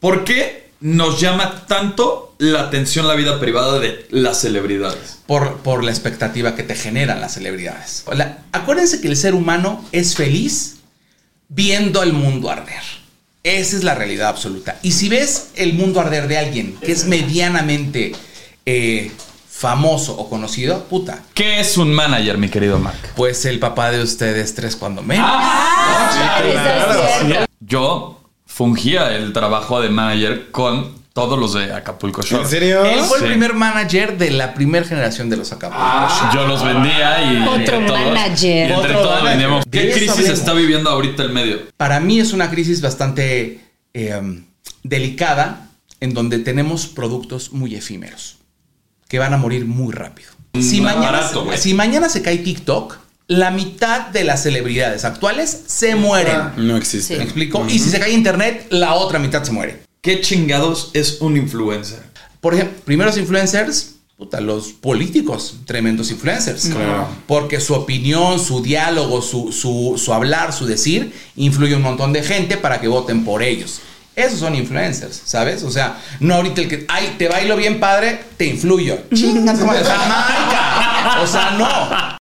¿Por qué nos llama tanto la atención la vida privada de las celebridades? Por, por la expectativa que te generan las celebridades. La- acuérdense que el ser humano es feliz viendo el mundo arder. Esa es la realidad absoluta. Y si ves el mundo arder de alguien que es medianamente eh, famoso o conocido, puta, ¿Qué es un manager, mi querido Mark? pues el papá de ustedes tres cuando menos. Yo fungía el trabajo de manager con todos los de Acapulco Shore. ¿En serio? Él fue Sí. el primer manager de la primera generación de los Acapulco. Yo los vendía y Otro entre todos, manager. y entre Otro todos vendíamos. ¿Qué crisis está viviendo ahorita el medio? Para mí es una crisis bastante eh, delicada en donde tenemos productos muy efímeros que van a morir muy rápido. Si, Mm, mañana, barato, güey. si mañana se cae TikTok, la mitad de las celebridades actuales se mueren. No existe. ¿Me explico? Y si se cae Internet, la otra mitad se muere. ¿Qué chingados es un influencer? Por ejemplo, primeros influencers, puta, los políticos, tremendos influencers. Claro. Porque su opinión, su diálogo, su, su, su hablar, su decir, influye un montón de gente para que voten por ellos. Esos son influencers, ¿sabes? O sea, no ahorita el que, ay, te bailo bien padre, te influyo. Chingas, como de Jamaica. O sea, no.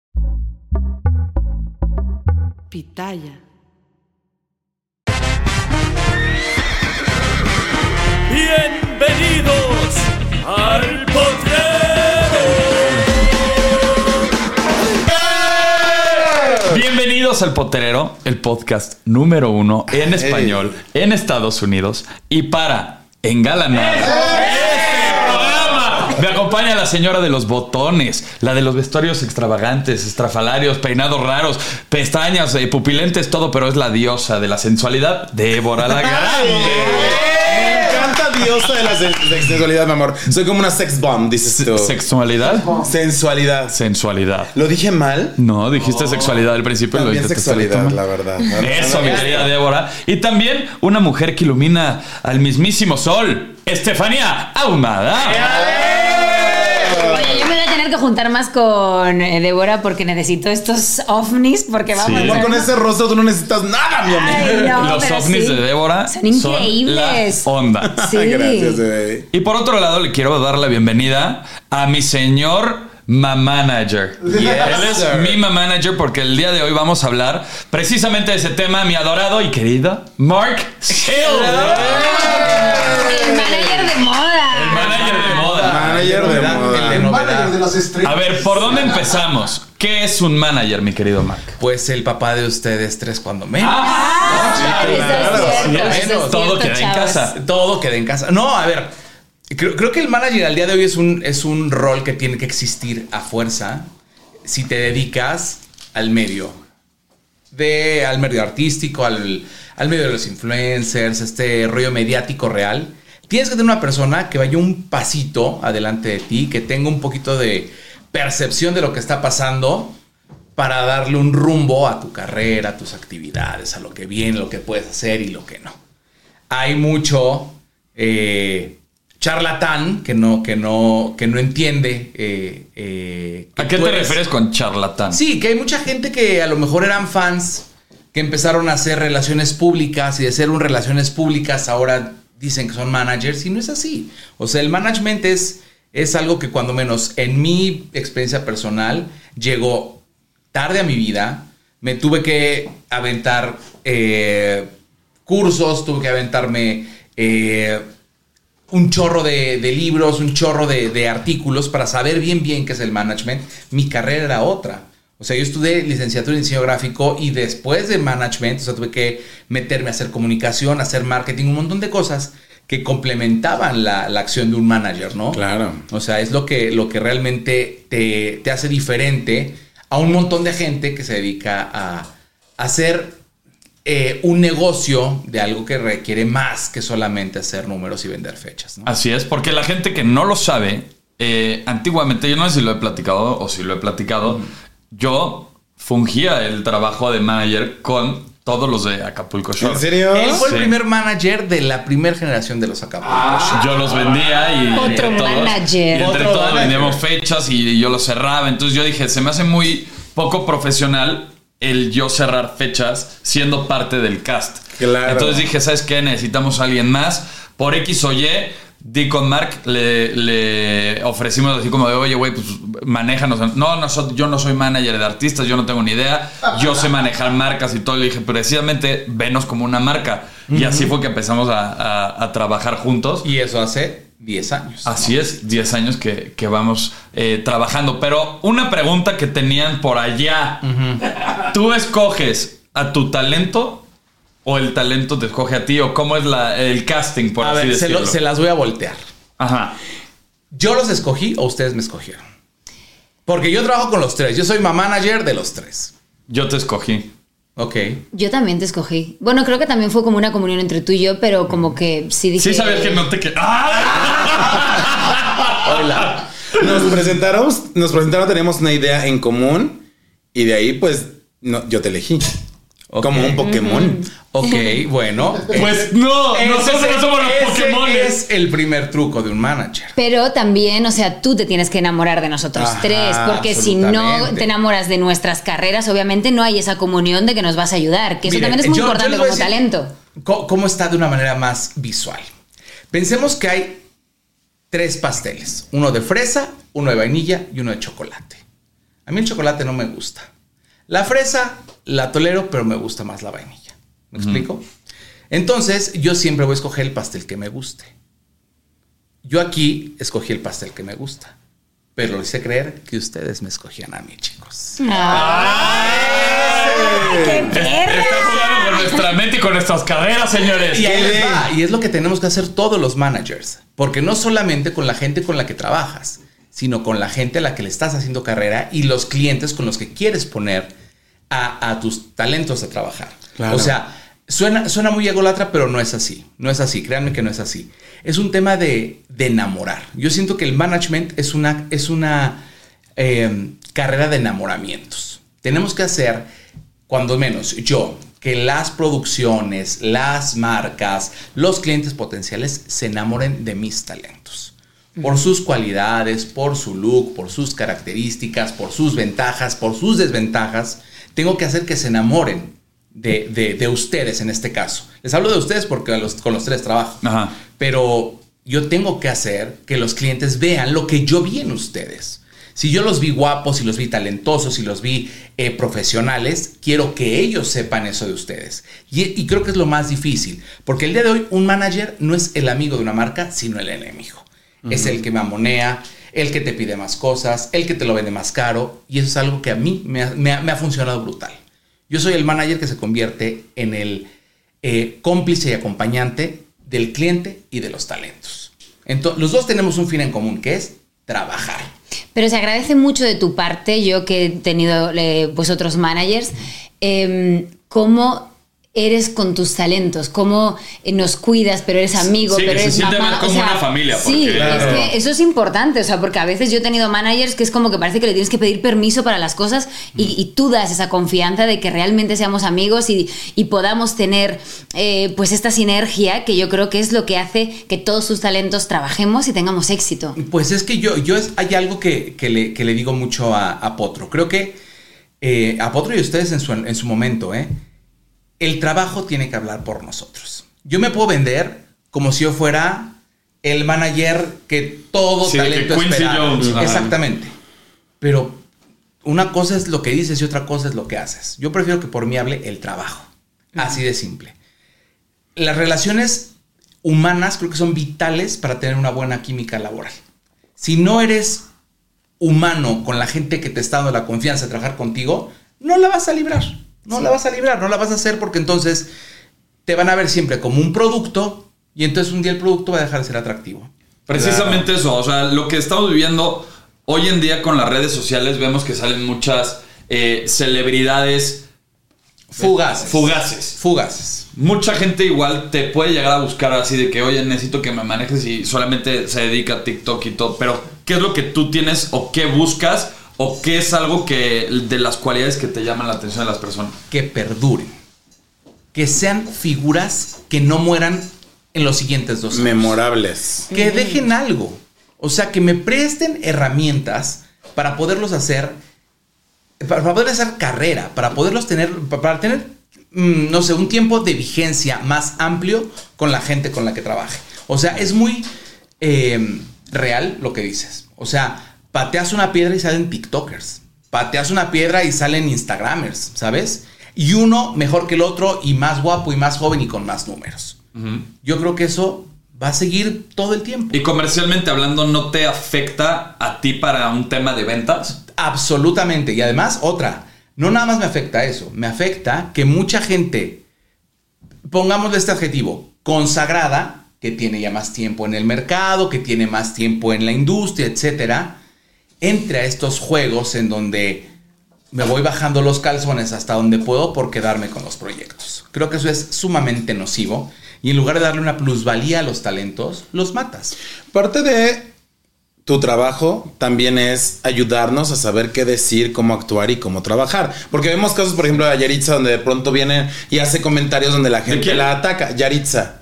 Bienvenidos al potrero. Bienvenidos al Poterero, el podcast número uno en español en Estados Unidos y para engalanar. programa. Me acompaña la señora de los botones, la de los vestuarios extravagantes, estrafalarios, peinados raros, pestañas, eh, pupilentes, todo, pero es la diosa de la sensualidad, Débora la Grande. Me encanta diosa de la sensualidad, mi amor. Soy como una sex bomb, dices tú. ¿Sexualidad? Sensualidad. Sensualidad. ¿Lo dije mal? No, dijiste sexualidad al principio. y lo También dijiste sexualidad, la verdad. Eso, mi querida Débora. Y también una mujer que ilumina al mismísimo sol, Estefanía Ahumada. Oye, yo me voy a tener que juntar más con eh, Débora porque necesito estos ovnis porque vamos Sí. a con ese rostro tú no necesitas nada, mi. Ay, no, Los pero ovnis sí. de Débora Son increíbles. la onda. Sí. Gracias, bebé. Y por otro lado, le quiero dar la bienvenida a mi señor ma manager. Él es sir. mi ma manager porque el día de hoy vamos a hablar precisamente de ese tema, mi adorado y querido Mark Silver. El manager de moda. El manager de moda. Manager de Novedad, moda. el de novedad. A ver, ¿por dónde empezamos? ¿Qué es un manager, mi querido Mark? Pues el papá de ustedes tres cuando menos. Cierto, eso es Bueno, todo queda en casa. Todo queda en casa. No, a ver. Creo, creo que el manager al día de hoy es un, es un rol que tiene que existir a fuerza si te dedicas al medio. De, al medio artístico, al, al medio de los influencers, este rollo mediático real. Tienes que tener una persona que vaya un pasito adelante de ti, que tenga un poquito de percepción de lo que está pasando para darle un rumbo a tu carrera, a tus actividades, a lo que viene, lo que puedes hacer y lo que no hay mucho eh, charlatán que no, que no, que no entiende. eh, eh, que ¿A qué te eres- refieres con charlatán? Sí, que hay mucha gente que a lo mejor eran fans, que empezaron a hacer relaciones públicas y de ser un relaciones públicas ahora dicen que son managers y no es así. O sea, el management es, es algo que cuando menos en mi experiencia personal llegó tarde a mi vida, me tuve que aventar eh, cursos, tuve que aventarme eh, un chorro de, libros, un chorro de artículos para saber bien bien qué es el management. Mi carrera era otra. O sea, yo estudié licenciatura en diseño gráfico y después de management, o sea, tuve que meterme a hacer comunicación, a hacer marketing, un montón de cosas que complementaban la, la acción de un manager, ¿no? Claro. O sea, es lo que, lo que realmente te, te hace diferente a un montón de gente que se dedica a, a hacer eh, un negocio de algo que requiere más que solamente hacer números y vender fechas. ¿no? Así es, porque la gente que no lo sabe, eh, antiguamente, yo no sé si lo he platicado o si lo he platicado, yo fungía el trabajo de manager con todos los de Acapulco Shore. ¿En serio? Él fue Sí. el primer manager de la primera generación de los Acapulco. Yo los vendía y Otro entre todos, manager. y entre Otro todos vendíamos fechas y yo los cerraba. Entonces yo dije, se me hace muy poco profesional el yo cerrar fechas siendo parte del cast. Claro. Entonces dije, ¿sabes qué? Necesitamos a alguien más. Por X o Y, di con Mark, le, le ofrecimos así como de, oye, güey, pues manéjanos. No, no yo no soy manager de artistas, yo no tengo ni idea. Yo sé manejar marcas y todo. Le dije, precisamente, venos como una marca. Y así fue que empezamos a, a- a trabajar juntos. Y eso hace 10 años. Así es, 10 años que, que vamos eh, trabajando. Pero una pregunta que tenían por allá. ¿Tú escoges a tu talento o el talento te escoge a ti? ¿O cómo es la, el casting, por a así ver, se, decirlo? lo- se las voy a voltear. Ajá. ¿Yo los escogí o ustedes me escogieron? Porque yo trabajo con los tres. Yo soy ma manager de los tres. Yo te escogí. Ok. Yo también te escogí. Bueno, creo que también fue como una comunión entre tú y yo, pero como que sí dije. Sí sabías que no te... que- ¡Ah! Hola. Nos presentaron, nos presentaron, teníamos una idea en común y de ahí pues no, yo te elegí. Como un Pokémon. Ok, bueno. Pues no, Ese nosotros es- no somos los ese Pokémones. es el primer truco de un manager. Pero también, o sea, tú te tienes que enamorar de nosotros Ajá, tres, porque si no te enamoras de nuestras carreras, obviamente no hay esa comunión de que nos vas a ayudar, que eso también es muy yo- yo importante a como decir talento. ¿Cómo está de una manera más visual? Pensemos que hay tres pasteles: uno de fresa, uno de vainilla y uno de chocolate. A mí el chocolate no me gusta. La fresa la tolero, pero me gusta más la vainilla. ¿Me explico? Entonces, yo siempre voy a escoger el pastel que me guste. Yo aquí escogí el pastel que me gusta. Pero lo hice creer que ustedes me escogían a mí, chicos. ¡Qué perra! Está jugando con nuestra mente y con nuestras carreras, señores. Y ahí les va. Y es lo que tenemos que hacer todos los managers. Porque no solamente con la gente con la que trabajas, sino con la gente a la que le estás haciendo carrera y los clientes con los que quieres poner a, a tus talentos a trabajar. Claro. O sea, suena, suena muy ególatra, pero no es así. No es así. Créanme que no es así. Es un tema de, de enamorar. Yo siento que el management es una, es una eh, carrera de enamoramientos. Tenemos que hacer, cuando menos yo, que las producciones, las marcas, los clientes potenciales se enamoren de mis talentos. Por sus cualidades, por su look, por sus características, por sus ventajas, por sus desventajas. Tengo que hacer que se enamoren de, de- de ustedes en este caso. Les hablo de ustedes porque los- con los tres trabajo. Ajá. Pero yo tengo que hacer que los clientes vean lo que yo vi en ustedes. Si yo los vi guapos, si los vi talentosos, si los vi eh, profesionales, quiero que ellos sepan eso de ustedes. Y, y creo que es lo más difícil, porque el día de hoy un manager no es el amigo de una marca, sino el enemigo. Es el que mamonea, el que te pide más cosas, el que te lo vende más caro, y eso es algo que a mí me ha, me ha- funcionado brutal. Yo soy el manager que se convierte en el eh, cómplice y acompañante del cliente y de los talentos. Entonces, los dos tenemos un fin en común, que es trabajar. Pero se agradece mucho de tu parte, yo que he tenido eh, pues otros managers, eh, cómo eres con tus talentos, cómo eh, nos cuidas, pero eres amigo, Sí, que pero se eres mamá. más como una familia, Sí, porque- es que eso es importante, o sea, porque a veces yo he tenido managers que es como que parece que le tienes que pedir permiso para las cosas y, y tú das esa confianza de que realmente seamos amigos y, y podamos tener eh, pues esta sinergia que yo creo que es lo que hace que todos sus talentos trabajemos y tengamos éxito. Pues es que yo, yo es- hay algo que, que le, que le digo mucho a, a Potro. Creo que eh, a Potro y a ustedes en su, en su momento, ¿eh? El trabajo tiene que hablar por nosotros. Yo me puedo vender como si yo fuera el manager que todo Sí, que talento. Jones, ajá. Exactamente. Pero una cosa es lo que dices y otra cosa es lo que haces. Yo prefiero que por mí hable el trabajo. Así de simple. las relaciones humanas creo que son vitales para tener una buena química laboral. Si no eres humano con la gente que te está dando la confianza de trabajar contigo, no la vas a librar. No la vas a librar, no la vas a hacer porque entonces te van a ver siempre como un producto y entonces un día el producto va a dejar de ser atractivo. Precisamente eso, o sea, lo que estamos viviendo hoy en día con las redes sociales, vemos que salen muchas eh, celebridades Fugaces. fugaces. Fugaces. Mucha gente igual te puede llegar a buscar así de que, oye, necesito que me manejes y solamente se dedica a TikTok y todo. Pero, ¿qué es lo que tú tienes o qué buscas o qué es algo que de las cualidades que te llaman la atención de las personas? que perduren. Que sean figuras que no mueran en los siguientes dos años. Memorables. Que dejen algo. O sea, que me presten herramientas para poderlos hacer, para poder hacer carrera, para poderlos tener, pa- para tener, mm, no sé, un tiempo de vigencia más amplio con la gente con la que trabaje. O sea, es muy eh, real lo que dices. O sea, pateas una piedra y salen TikTokers. Pateas una piedra y salen Instagramers, ¿sabes? Y uno mejor que el otro y más guapo y más joven y con más números. Yo creo que eso va a seguir todo el tiempo. Y comercialmente hablando, ¿no te afecta a ti para un tema de ventas? Absolutamente. Y además, otra, no nada más me afecta eso, me afecta que mucha gente, pongámosle este adjetivo, consagrada, que tiene ya más tiempo en el mercado, que tiene más tiempo en la industria, etcétera, entre a estos juegos en donde me voy bajando los calzones hasta donde puedo por quedarme con los proyectos. Creo que eso es sumamente nocivo y en lugar de darle una plusvalía a los talentos, los matas. Parte de tu trabajo también es ayudarnos a saber qué decir, cómo actuar y cómo trabajar. Porque vemos casos, por ejemplo, de Yaritza, donde de pronto viene y hace comentarios donde la gente la ataca. Yaritza.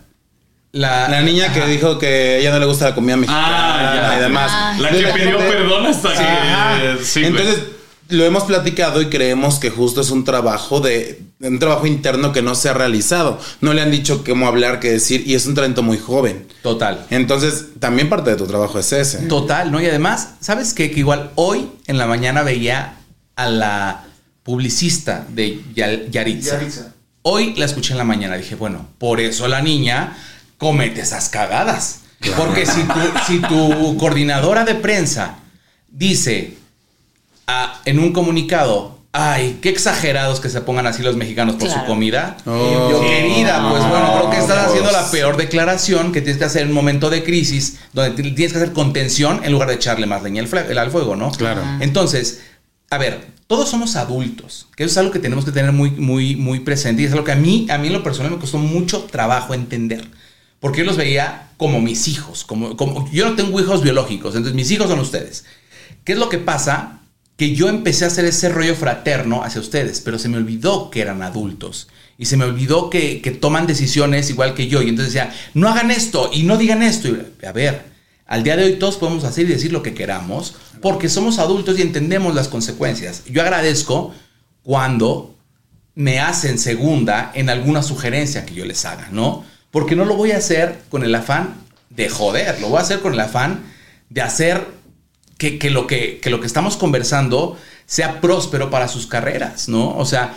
La, La niña que Ajá. dijo que ella no le gusta la comida mexicana Ah, ya. y demás. Ah. La que pidió gente- perdón hasta que... Ajá. sí, güey. Entonces, lo hemos platicado y creemos que justo es un trabajo de un trabajo interno que no se ha realizado. No le han dicho cómo hablar, qué decir y es un talento muy joven. Total. Entonces, también parte de tu trabajo es ese. Total, ¿no? Y además, ¿sabes qué? Que igual hoy en la mañana veía a la publicista de Yal- Yaritza. Hoy la escuché en la mañana. Dije, bueno, por eso la niña comete esas cagadas. Porque si tu, si tu coordinadora de prensa dice ah, en un comunicado, ay, qué exagerados que se pongan así los mexicanos por su comida. Oh. Yo, querida, pues bueno, creo que estás Pues. haciendo la peor declaración que tienes que hacer en un momento de crisis, donde ti- tienes que hacer contención en lugar de echarle más leña al fuego, ¿no? Claro. Entonces, a ver, todos somos adultos, que eso es algo que tenemos que tener muy, muy, muy presente y es algo que a mí, a mí en lo personal me costó mucho trabajo entender. Porque yo los veía como mis hijos, como, como yo no tengo hijos biológicos, entonces mis hijos son ustedes. ¿Qué es lo que pasa? Que yo empecé a hacer ese rollo fraterno hacia ustedes, pero se me olvidó que eran adultos. Y se me olvidó que, que toman decisiones igual que yo. Y entonces decía, no hagan esto y no digan esto. Y, a ver, al día de hoy todos podemos hacer y decir lo que queramos porque somos adultos y entendemos las consecuencias. Yo agradezco cuando me hacen segunda en alguna sugerencia que yo les haga, ¿no? Porque no lo voy a hacer con el afán de joder, lo voy a hacer con el afán de hacer que, que lo, que, que lo que estamos conversando sea próspero para sus carreras, ¿no? O sea,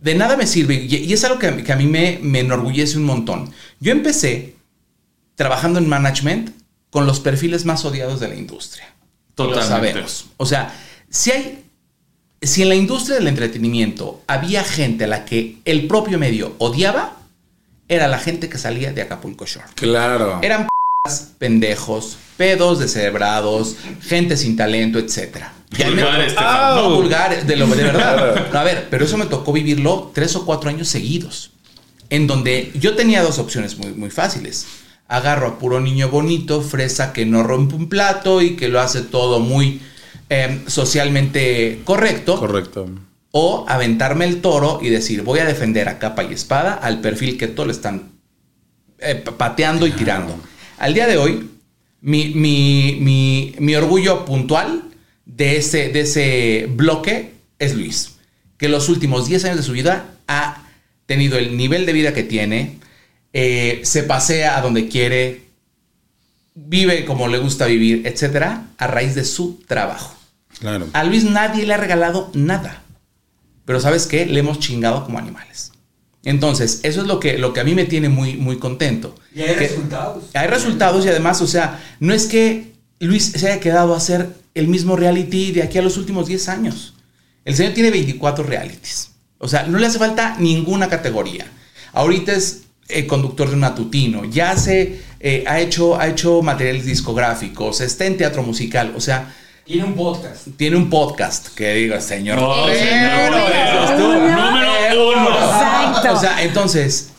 de nada me sirve, y, es algo que, a mí- que a mí me, me enorgullece un montón. Yo empecé trabajando en management con los perfiles más odiados de la industria. Lo Totalmente. sabemos. O sea, si hay. Si en la industria del entretenimiento había gente a la que el propio medio odiaba, era la gente que salía de Acapulco Shore. Claro. Eran pendejos, pedos descerebrados, gente sin talento, etc. Vulgares, te No, vulgares, de, lo, de verdad. No, a ver, pero eso me tocó vivirlo tres o cuatro años seguidos. En donde yo tenía dos opciones muy, muy fáciles. Agarro a puro niño bonito, fresa que no rompe un plato y que lo hace todo muy eh, socialmente correcto. Correcto. O aventarme el toro y decir, voy a defender a capa y espada al perfil que todos le están eh, pa- pateando y tirando. Al día de hoy, mi, mi- mi- mi orgullo puntual de ese, de ese bloque es Luis, que los últimos 10 años de su vida ha tenido el nivel de vida que tiene, eh, se pasea a donde quiere, vive como le gusta vivir, etcétera, a raíz de su trabajo. Claro. A Luis nadie le ha regalado nada. Pero ¿sabes qué? Le hemos chingado como animales. Entonces, eso es lo que, lo que a mí me tiene muy, muy contento. Y hay Que- resultados. Hay resultados y además, o sea, no es que Luis se haya quedado a hacer el mismo reality de aquí a los últimos 10 años. El señor tiene 24 realities. O sea, no le hace falta ninguna categoría. Ahorita es eh, conductor de un matutino, ya se eh, ha, hecho, ha hecho materiales discográficos, está en teatro musical, o sea, Tiene un podcast. tiene un podcast que diga, señor. No, Pero, señor, eso es tú. número uno. Exacto. O sea, entonces,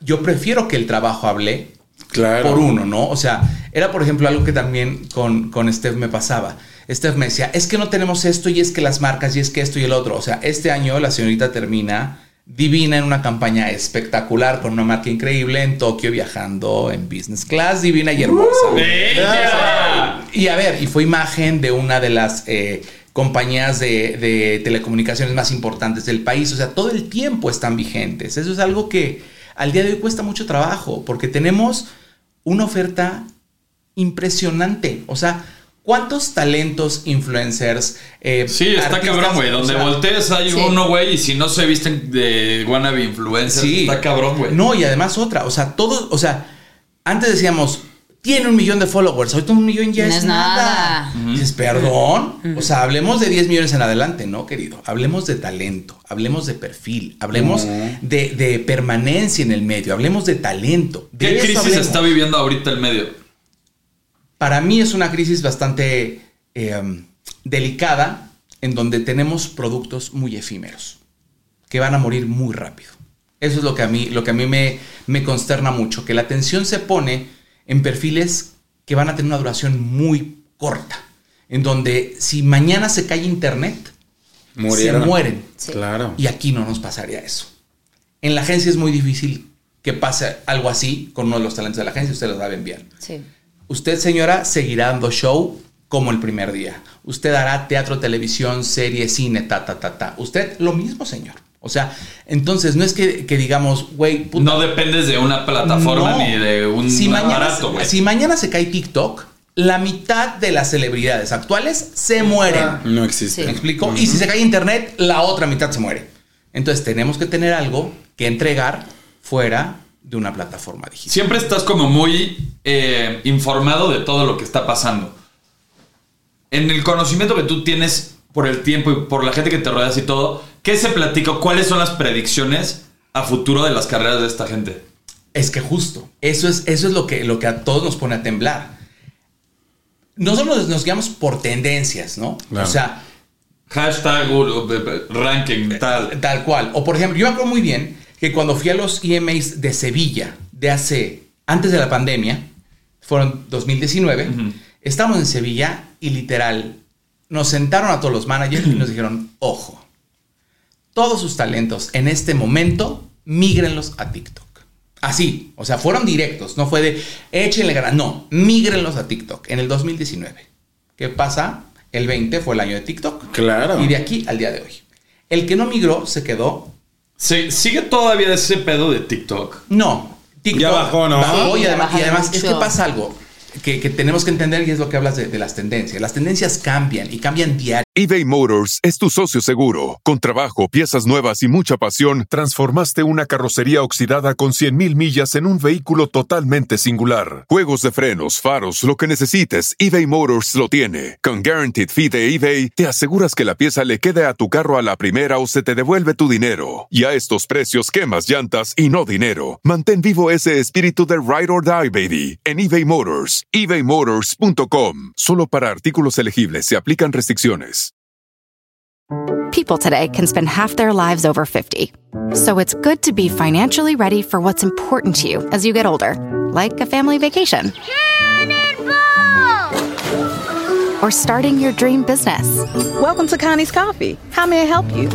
yo prefiero que el trabajo hable Claro. por uno, ¿no? O sea, era por ejemplo algo que también con, con Steph me pasaba. Steph me decía, es que no tenemos esto y es que las marcas y es que esto y el otro. O sea, este año la señorita termina divina en una campaña espectacular con una marca increíble en Tokio viajando en business class, divina y hermosa. ¡Bella! Y a ver, y fue imagen de una de las eh, compañías de, de telecomunicaciones más importantes del país. O sea, todo el tiempo están vigentes. Eso es algo que al día de hoy cuesta mucho trabajo porque tenemos una oferta impresionante. O sea, ¿cuántos talentos, influencers? eh, Sí, está cabrón, güey. o Donde sea, voltees hay Sí. uno, güey, y si no se visten de wannabe influencers, Sí. está cabrón, güey. No, y además otra. O sea, todos, o sea, antes decíamos, tiene un millón de followers. Ahorita un millón ya No es, es nada. nada. Dices, perdón. O sea, hablemos de 10 millones en adelante, ¿no, querido? Hablemos de talento, hablemos de perfil, hablemos de, de permanencia en el medio, hablemos de talento. De ¿Qué crisis hablemos. está viviendo ahorita el medio? Para mí es una crisis bastante eh, delicada en donde tenemos productos muy efímeros que van a morir muy rápido. Eso es lo que a mí, lo que a mí me, me consterna mucho, que la atención se pone en perfiles que van a tener una duración muy corta, en donde si mañana se cae internet, Murieron. se mueren. Sí. Claro. Y aquí no nos pasaría eso. En la agencia es muy difícil que pase algo así con uno de los talentos de la agencia, ustedes lo saben bien. Sí. Usted, señora, seguirá dando show como el primer día. Usted hará teatro, televisión, serie, cine, ta, ta, ta, ta. Usted lo mismo, señor. O sea, entonces no es que, que digamos, güey, No dependes de una plataforma no. ni de un si aparato, güey. si mañana se cae TikTok, la mitad de las celebridades actuales se mueren. No existe. ¿Me explico? Y si se cae internet, la otra mitad se muere. Entonces tenemos que tener algo que entregar fuera de una plataforma digital. Siempre estás como muy eh, informado de todo lo que está pasando. En el conocimiento que tú tienes por el tiempo y por la gente que te rodeas y todo, ¿qué se platica? ¿Cuáles son las predicciones a futuro de las carreras de esta gente? Es que justo, eso es, eso es lo, que, lo que a todos nos pone a temblar. Nosotros nos guiamos por tendencias, ¿no? Claro. O sea, Hashtag uh, uh, ranking tal. tal cual. O por ejemplo, yo me acuerdo muy bien que cuando fui a los EMAs de Sevilla, de hace, antes de la pandemia, fueron 2019, estábamos en Sevilla y literal nos sentaron a todos los managers y nos dijeron, ojo, todos sus talentos en este momento, mígrenlos a TikTok. Así, o sea, fueron directos, no fue de échenle ganas, no, mígrenlos a TikTok en el 2019. ¿Qué pasa? El 20 fue el año de TikTok. Claro. Y de aquí al día de hoy. El que no migró se quedó. Sí, ¿Sigue todavía ese pedo de TikTok? No. TikTok Ya bajó, ¿no? bajó y además, y además es que pasa algo que, tenemos que entender y es lo que hablas de, de las tendencias. Las tendencias cambian y cambian diario. eBay Motors es tu socio seguro. Con trabajo, piezas nuevas y mucha pasión, transformaste una carrocería oxidada con 100.000 millas en un vehículo totalmente singular. Juegos de frenos, faros, lo que necesites, eBay Motors lo tiene. Con Guaranteed Fee de eBay, te aseguras que la pieza le quede a tu carro a la primera o se te devuelve tu dinero. Y a estos precios, quemas llantas y no dinero. Mantén vivo ese espíritu de Ride or Die, baby, en eBay Motors. ebaymotors.com. Solo para artículos elegibles se aplican restricciones. People today can spend half their lives over 50. So it's good to be financially ready for what's important to you as you get older, like a family vacation or starting your dream business. Welcome to Connie's Coffee. How may I help you?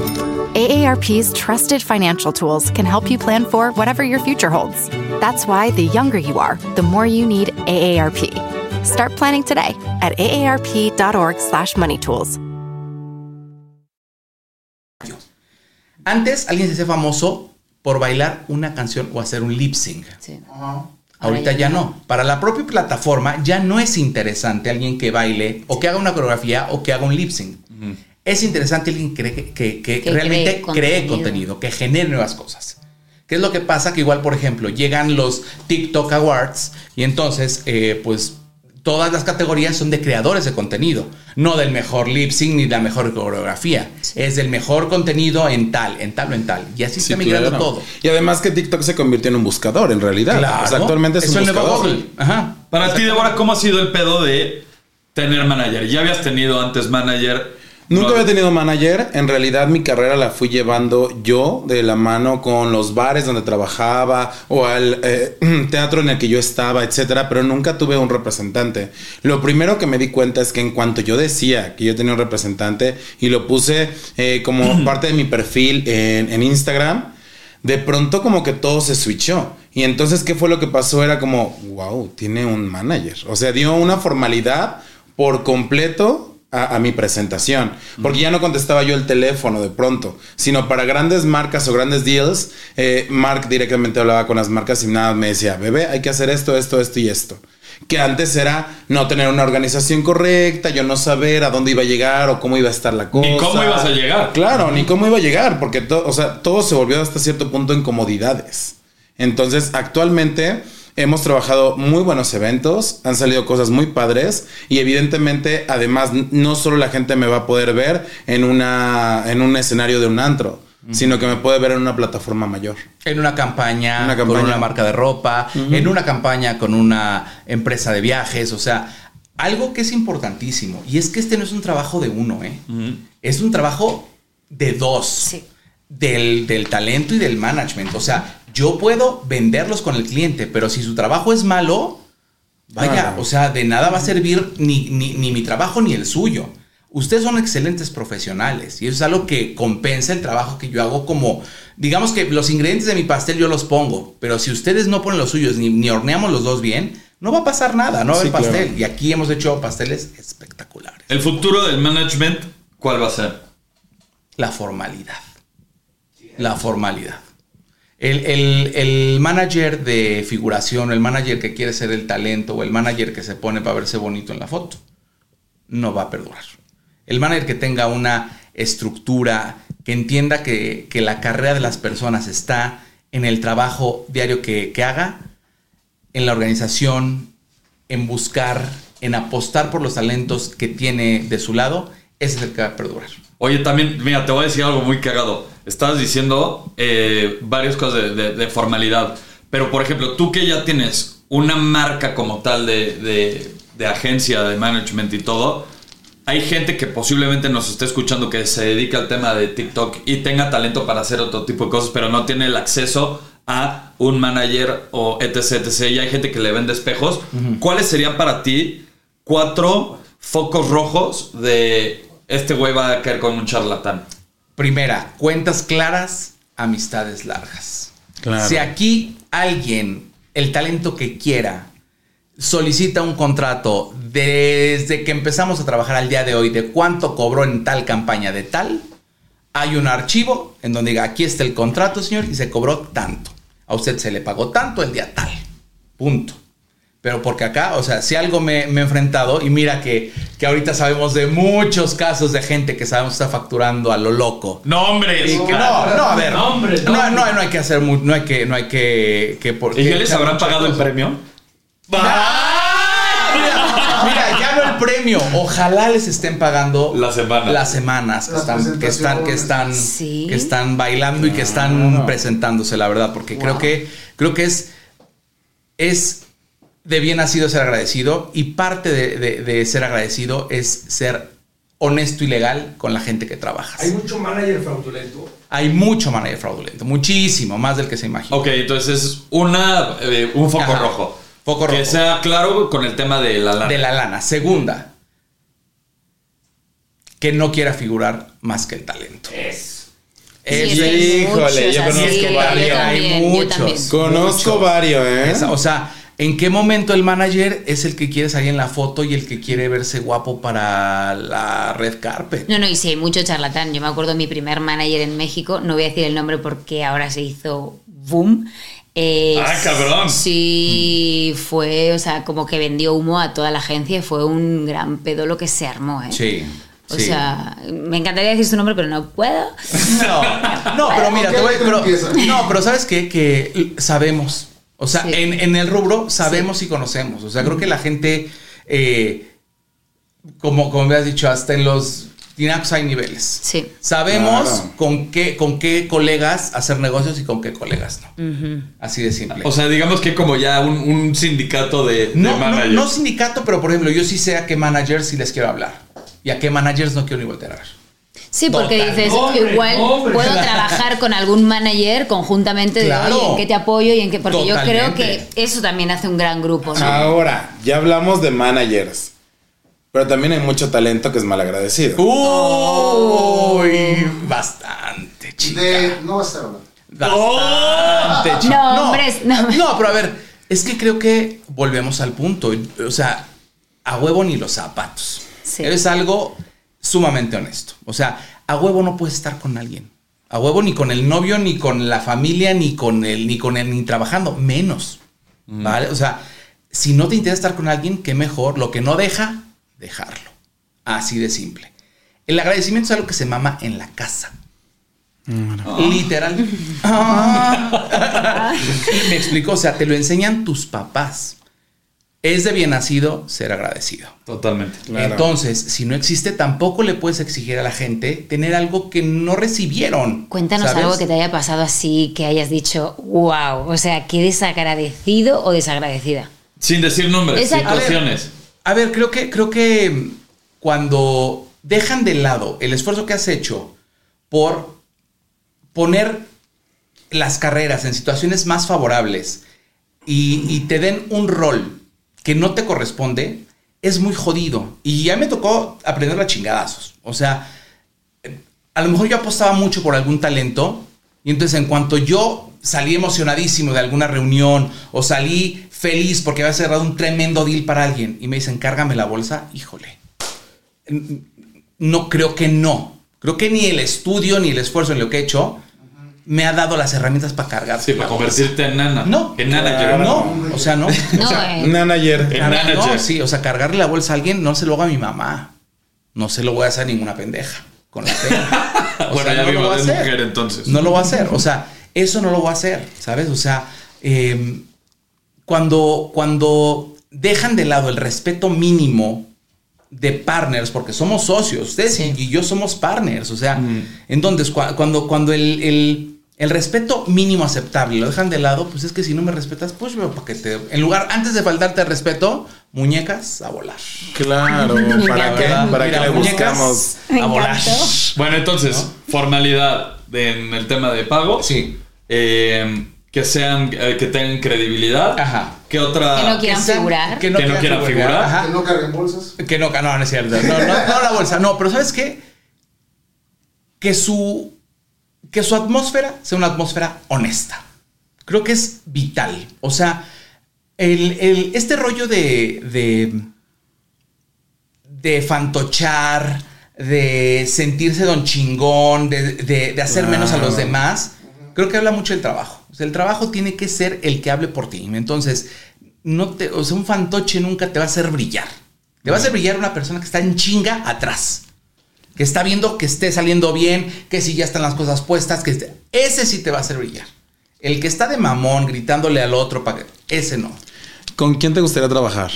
AARP's trusted financial tools can help you plan for whatever your future holds. That's why the younger you are, the more you need AARP. Start planning today at aarp.org/moneytools. Antes alguien se hacía famoso por bailar una canción o hacer un lip sync. Sí. Ahorita ya no. Para la propia plataforma ya no es interesante alguien que baile o que haga una coreografía o que haga un lip sync. Es interesante alguien que, cree- que, que Que realmente cree contenido, que genere nuevas cosas. ¿Qué es lo que pasa? Que igual, por ejemplo, llegan los TikTok Awards y entonces, eh, pues todas las categorías son de creadores de contenido, no del mejor lip sync ni de la mejor coreografía. Es del mejor contenido en tal, en tal o en tal. Y así Sí, está migrando claro. todo. Y además que TikTok se convirtió en un buscador, en realidad. O sea, actualmente es, un el nuevo buscador. Google. Ajá. Para ti, Débora, ¿cómo ha sido el pedo de tener manager? ¿Ya habías tenido antes manager? Nunca No. había tenido manager. En realidad mi carrera la fui llevando yo de la mano con los bares donde trabajaba o al eh, teatro en el que yo estaba, etcétera, pero nunca tuve un representante. Lo primero que me di cuenta es que en cuanto yo decía que yo tenía un representante y lo puse eh, como parte de mi perfil en, en Instagram, de pronto como que todo se switchó. Y entonces, ¿qué fue lo que pasó? Era como, wow, tiene un manager. O sea, dio una formalidad por completo a, a mi presentación. Porque ya no contestaba yo el teléfono de pronto, sino para grandes marcas o grandes deals, eh, Mark directamente hablaba con las marcas y nada, me decía, bebé, hay que hacer esto, esto, esto y esto. Que antes era no tener una organización correcta, yo no saber a dónde iba a llegar o cómo iba a estar la cosa. Ni cómo ibas a llegar. Claro, ni cómo iba a llegar, porque to- o sea, todo se volvió hasta cierto punto en comodidades. Entonces, actualmente hemos trabajado muy buenos eventos, han salido cosas muy padres y evidentemente, además, no solo la gente me va a poder ver en, una, en un escenario de un antro, sino que me puede ver en una plataforma mayor. En una campaña, Una con una marca de ropa, en una campaña con una empresa de viajes, o sea, algo que es importantísimo. Y es que este no es un trabajo de uno, ¿eh? Es un trabajo de dos. Sí. Del, del talento y del management. O sea, yo puedo venderlos con el cliente, pero si su trabajo es malo, vaya, Ah. o sea, de nada va a servir ni, ni, ni mi trabajo ni el suyo. Ustedes son excelentes profesionales y eso es algo que compensa el trabajo que yo hago como, digamos que los ingredientes de mi pastel yo los pongo, pero si ustedes no ponen los suyos ni, ni horneamos los dos bien, no va a pasar nada, no va a haber Sí, claro. pastel. Y aquí hemos hecho pasteles espectaculares. El futuro del management, ¿cuál va a ser? La formalidad. La formalidad. El, el- el manager de figuración, el manager que quiere ser el talento o el manager que se pone para verse bonito en la foto, no va a perdurar. El manager que tenga una estructura, que entienda que, que la carrera de las personas está en el trabajo diario que, que haga, en la organización, en buscar, en apostar por los talentos que tiene de su lado, ese es el que va a perdurar. Oye, también, mira, te voy a decir algo muy cagado. Estabas diciendo eh, varias cosas de, de- de formalidad. Pero, por ejemplo, tú que ya tienes una marca como tal de, de- de agencia, de management y todo, hay gente que posiblemente nos esté escuchando que se dedica al tema de TikTok y tenga talento para hacer otro tipo de cosas, pero no tiene el acceso a un manager o etc, etc. Y hay gente que le vende espejos. ¿Cuáles serían para ti cuatro focos rojos de este güey va a caer con un charlatán? Primera, cuentas claras, amistades largas. Claro. Si aquí alguien, el talento que quiera, solicita un contrato desde que empezamos a trabajar al día de hoy de cuánto cobró en tal campaña de tal, hay un archivo en donde diga, aquí está el contrato, señor, y se cobró tanto. A usted se le pagó tanto el día tal. Punto. Pero porque acá, o sea, si algo me, me he enfrentado, y mira que, que ahorita sabemos de muchos casos de gente que sabemos está facturando a lo loco. ¡Nombres! Y que no, no, a ver. Nombres, no, nombres. no, no hay que hacer mu- no hay que, no hay que, que por- ¿Y ya les habrán pagado el premio? Mira, mira, ya no el premio. Ojalá les estén pagando La semana. Las semanas que Las están, que están, que están, Sí. que están bailando y que están presentándose, la verdad, porque creo que, creo que es, es de bien nacido ser agradecido y parte de, de- de ser agradecido es ser honesto y legal con la gente que trabajas. Hay mucho manager fraudulento. Hay mucho manager fraudulento, muchísimo, más del que se imagina. Ok, entonces es una, eh, un foco Ajá. rojo. Foco Que rojo. sea claro con el tema de la lana. de la lana. Segunda, que no quiera figurar más que el talento. Es. Es- Sí, híjole, muchos yo conozco varios. Hay muchos. Conozco varios, ¿eh? Esa- o sea, ¿en qué momento el manager es el que quiere salir en la foto y el que quiere verse guapo para la red carpet? No, no, y sí, hay mucho charlatán. Yo me acuerdo mi primer manager en México, no voy a decir el nombre porque ahora se hizo boom. Eh, ¡Ah, cabrón! Sí, fue, o sea, como que vendió humo a toda la agencia y fue un gran pedo lo que se armó, ¿eh? Sí. O Sí. sea, me encantaría decir su nombre, pero no puedo. No, no, pero mira, te voy, pero, no, pero sabes qué? que sabemos. O sea, Sí. en, en el rubro sabemos y conocemos. O sea, creo que la gente, eh, como, como me has dicho, hasta en los TINAPs hay niveles. Sí. Sabemos Claro. con qué, con qué colegas hacer negocios y con qué colegas no. Así de simple. O sea, digamos que como ya un, un sindicato de, de no, no, managers. no sindicato, pero por ejemplo, yo sí sé a qué managers sí les quiero hablar. Y a qué managers no quiero ni voltear a ver. Sí, porque Total. dices, Hombre, igual hombre. puedo trabajar con algún manager conjuntamente de Claro. oye, en qué te apoyo y en qué. Porque yo creo que eso también hace un gran grupo, ¿no? Ahora, ya hablamos de managers. Pero también hay mucho talento que es malagradecido. Uy, bastante, chica. De, no va a estar. Bastante, chica. No, hombres, no. No, pero a ver, es que creo que volvemos al punto. O sea, a huevo ni los zapatos. Sí. Es algo sumamente honesto. O sea, a huevo no puedes estar con alguien. A huevo ni con el novio, ni con la familia, ni con él, ni con él, ni trabajando. Menos. ¿Vale? O sea, si no te interesa estar con alguien, qué mejor. Lo que no deja, dejarlo. Así de simple. El agradecimiento es algo que se mama en la casa. Literal. Ah. Me explico, o sea, te lo enseñan tus papás. Es de bien nacido ser agradecido. Totalmente. Claro. Entonces, si no existe, tampoco le puedes exigir a la gente tener algo que no recibieron. Cuéntanos ¿sabes? algo que te haya pasado así, que hayas dicho, wow, o sea, qué desagradecido o desagradecida. Sin decir nombres, Exacto. situaciones. A ver, creo que, creo que cuando dejan de lado el esfuerzo que has hecho por poner las carreras en situaciones más favorables y, y te den un rol que no te corresponde, es muy jodido. Y ya me tocó aprender a chingadazos. O sea, a lo mejor yo apostaba mucho por algún talento y entonces en cuanto yo salí emocionadísimo de alguna reunión o salí feliz porque había cerrado un tremendo deal para alguien y me dicen, cárgame la bolsa, híjole. No creo que no. Creo que ni el estudio ni el esfuerzo en lo que he hecho me ha dado las herramientas para cargar. Sí, para convertirte en nana. No. En nana. Claro. No, o sea, no. No, O sea, eh, Manager. En manager. no, sí, o sea, cargarle la bolsa a alguien no se lo hago a mi mamá. No se lo voy a hacer a ninguna pendeja. Con la pena. Bueno, sea, ya no lo vimos, voy a es hacer. mujer, entonces. No lo voy a hacer. O sea, eso no lo voy a hacer, ¿sabes? O sea, eh, cuando, cuando dejan de lado el respeto mínimo de partners, porque somos socios, ustedes y- y yo somos partners, o sea, entonces cua- cuando, cuando el, el- el respeto mínimo aceptable lo dejan de lado, pues es que si no me respetas, pues veo para que te... En lugar, antes de faltarte el respeto, muñecas a volar. Claro. ¿Para qué? ¿Para Mira, le muñecas buscamos? A volar. Bueno, entonces, formalidad de- en el tema de pago. Sí. Eh, que sean, eh, que tengan credibilidad. Ajá. ¿Qué otra? Que no quieran figurar. Que no quieran figurar. Ajá. Que no carguen bolsas. Que no, no, no es cierto. No, no, no la bolsa. No, pero ¿sabes qué? Que su, que su atmósfera sea una atmósfera honesta. Creo que es vital. O sea, el, el- este rollo de, de, de fantochar, de sentirse don chingón, de, de- de hacer menos a los demás, creo que habla mucho del trabajo. O sea, el trabajo tiene que ser el que hable por ti. Entonces, no te, o sea, un fantoche nunca te va a hacer brillar. Te va a hacer brillar una persona que está en chinga atrás. Que está viendo que esté saliendo bien, que si ya están las cosas puestas, que esté- ese sí te va a hacer brillar. El que está de mamón gritándole al otro para que ese no. ¿Con quién te gustaría trabajar?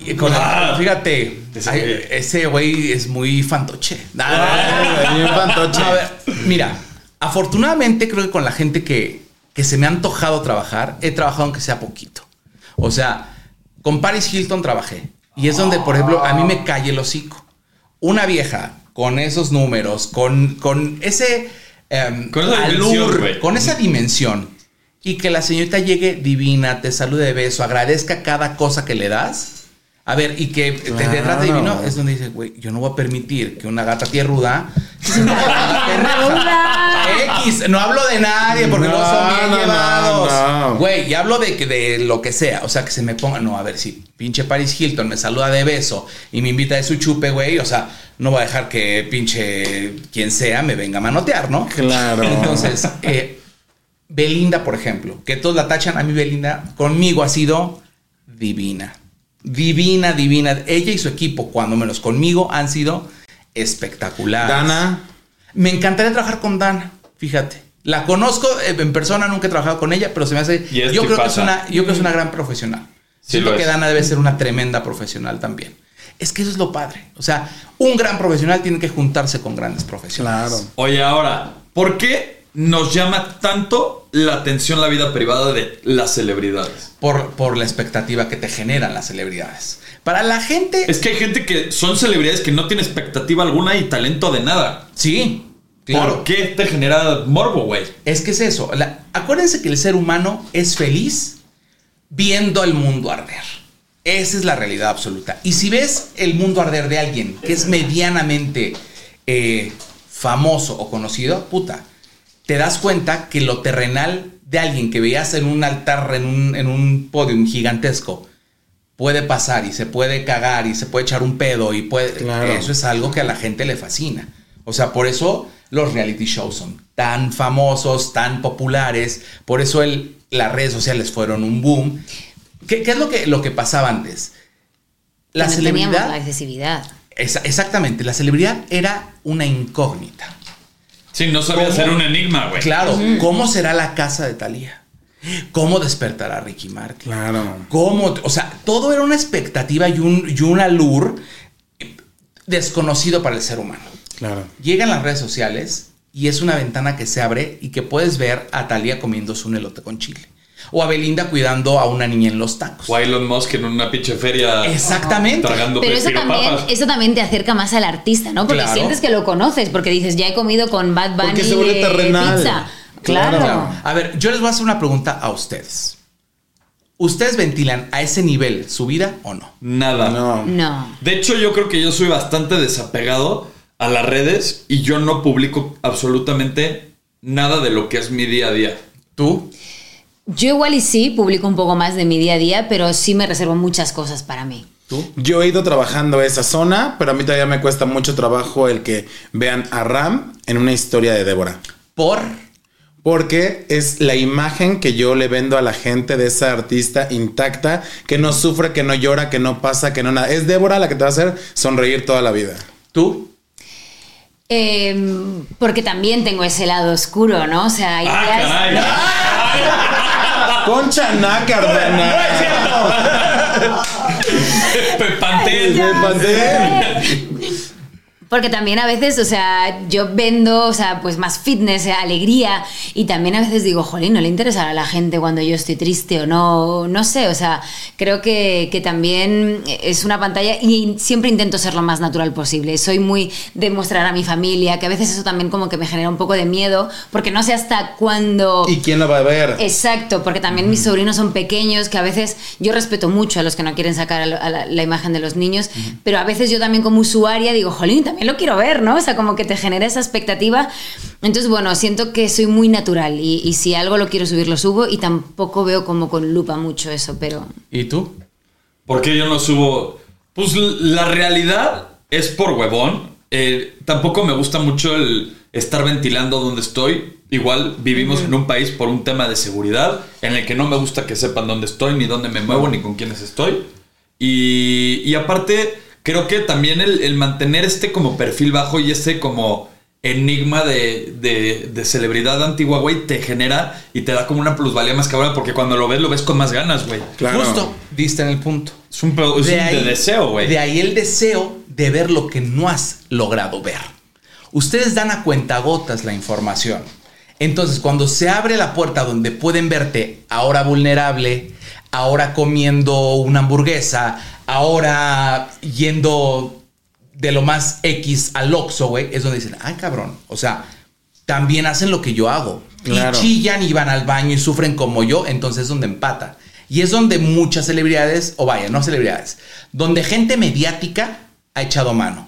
Y con Ah. fíjate, Ese ay, güey. ese güey es muy fantoche. Ay, bien fantoche. A ver, mira, afortunadamente creo que con la gente que, que se me ha antojado trabajar, he trabajado aunque sea poquito. O sea, con Paris Hilton trabajé. Y es donde, por ejemplo, a mí me cae el hocico. Una vieja con esos números, con, con ese... Con esa dimensión, güey. con esa dimensión. Y que la señorita llegue divina, te salude de beso, agradezca cada cosa que le das. A ver, y que te Claro. detrás de divino es donde dice, güey, yo no voy a permitir que una gata tierruda X, no hablo de nadie porque no, No, son bien no, no, llevados. no. Güey, y hablo de, que- de lo que sea. O sea, que se me ponga. No, a ver si pinche Paris Hilton me saluda de beso y me invita de su chupe, güey. O sea, no voy a dejar que pinche quien sea me venga a manotear, ¿no? Claro. Entonces, eh, Belinda, por ejemplo, que todos la tachan, a mí Belinda conmigo ha sido divina. Divina, divina. Ella y su equipo, cuando menos conmigo, han sido espectaculares. Dana. Me encantaría trabajar con Dana, fíjate. La conozco eh, en persona, nunca he trabajado con ella, pero se me hace. Yo creo que es una, yo creo que es una gran profesional. Sí Siento que es. Dana debe ser una tremenda profesional también. Es que eso es lo padre. O sea, un gran profesional tiene que juntarse con grandes profesionales. Claro. Oye, ahora, ¿por qué nos llama tanto la atención la vida privada de las celebridades? Por, por la expectativa que te generan las celebridades. Para la gente. Es que hay gente que son celebridades que no tiene expectativa alguna y talento de nada. sí, claro. ¿Por qué te genera morbo, güey? Es que es eso. La- acuérdense que el ser humano es feliz viendo el mundo arder. Esa es la realidad absoluta. Y si ves el mundo arder de alguien que es medianamente eh, famoso o conocido, puta, te das cuenta que lo terrenal de alguien que veías en un altar, en un, en un podium gigantesco, puede pasar y se puede cagar y se puede echar un pedo y puede... Claro. Eso es algo que a la gente le fascina. O sea, por eso los reality shows son tan famosos, tan populares, por eso el- las redes sociales fueron un boom. ¿Qué, qué es lo que, lo que pasaba antes? La celebridad... la accesibilidad. Esa- exactamente, la celebridad era una incógnita. Sí, no sabía ¿Cómo? ser un enigma, güey. Claro, ¿cómo será la casa de Talía? ¿Cómo despertará Ricky Martin? Claro. ¿Cómo? O sea, todo era una expectativa y un, y un allure desconocido para el ser humano. Claro. Llegan las redes sociales y es una ventana que se abre y que puedes ver a Talía comiéndose un elote con chile. O a Belinda cuidando a una niña en los tacos. O a Elon Musk en una pinche feria Exactamente. tragando Pero eso también, eso también te acerca más al artista, ¿no? Porque Claro. sientes que lo conoces, porque dices, ya he comido con Bad Bunny Porque se vuelve de terrenal. pizza. Claro. Claro. A ver, yo les voy a hacer una pregunta a ustedes. ¿Ustedes ventilan a ese nivel su vida o no? Nada. No. No. De hecho, yo creo que yo soy bastante desapegado a las redes y yo no publico absolutamente nada de lo que es mi día a día. ¿Tú? Yo igual y sí publico un poco más de mi día a día, pero sí me reservo muchas cosas para mí. ¿Tú? Yo he ido trabajando esa zona, pero a mí todavía me cuesta mucho trabajo el que vean a Ram en una historia de Débora. Por... Porque es la imagen que yo le vendo a la gente de esa artista intacta, que no sufre, que no llora, que no pasa, que no nada. Es Débora la que te va a hacer sonreír toda la vida. ¿Tú? Eh, porque también tengo ese lado oscuro, ¿no? O sea, hay ¡Ah, caray! Concha nácar, Pepantel. Porque también a veces, o sea, yo vendo, o sea, pues más fitness, alegría, y también a veces digo, jolín, no le interesará a la gente cuando yo estoy triste o no, no sé, o sea, creo que, que también es una pantalla y siempre intento ser lo más natural posible. Soy muy de mostrar a mi familia, que a veces eso también como que me genera un poco de miedo, porque no sé hasta cuándo... ¿Y quién lo va a ver? Exacto, porque también mis sobrinos son pequeños, que a veces yo respeto mucho a los que no quieren sacar a lo- a la, la imagen de los niños, pero a veces yo también como usuaria digo, jolín, también lo quiero ver, ¿no? O sea, como que te genera esa expectativa. Entonces, bueno, siento que soy muy natural y, y si algo lo quiero subir, lo subo y tampoco veo como con lupa mucho eso, pero... ¿Y tú? ¿Por qué yo no subo? Pues la realidad es por huevón. Eh, tampoco me gusta mucho el estar ventilando donde estoy. Igual vivimos en un país por un tema de seguridad en el que no me gusta que sepan dónde estoy, ni dónde me muevo, ni con quiénes estoy. Y, y aparte, creo que también el, el mantener este como perfil bajo y este como enigma de, de- de celebridad antigua, güey, te genera y te da como una plusvalía más cabrón porque cuando lo ves, lo ves con más ganas, güey. Claro. Justo, diste en el punto. Es un, es un de deseo, güey. De ahí el deseo de ver lo que no has logrado ver. Ustedes dan a cuentagotas la información. Entonces, cuando se abre la puerta donde pueden verte ahora vulnerable, ahora comiendo una hamburguesa, ahora yendo de lo más X al Oxxo, güey, es donde dicen, ay, cabrón. O sea, también hacen lo que yo hago. Claro. Y chillan y van al baño y sufren como yo, entonces es donde empata. Y es donde muchas celebridades, o vaya, no celebridades, donde gente mediática ha echado mano,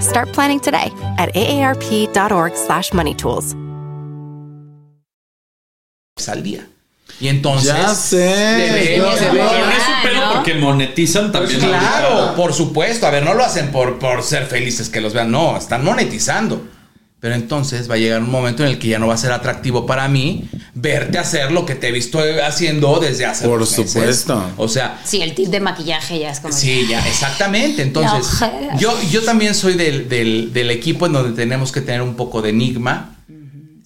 Start planning today at aarp.org/moneytools. al día. Y entonces. Ya sé. Debemos de ver- Pero no es un pedo ¿no? porque monetizan también. Pues claro, por supuesto. A ver, no lo hacen por, por ser felices que los vean. No, están monetizando. Pero entonces va a llegar un momento en el que ya no va a ser atractivo para mí verte hacer lo que te he visto haciendo desde hace Por meses. supuesto. O sea, Sí, el tip de maquillaje ya es como. Sí, ya, exactamente. Entonces, yo, yo también soy del, del- del equipo en donde tenemos que tener un poco de enigma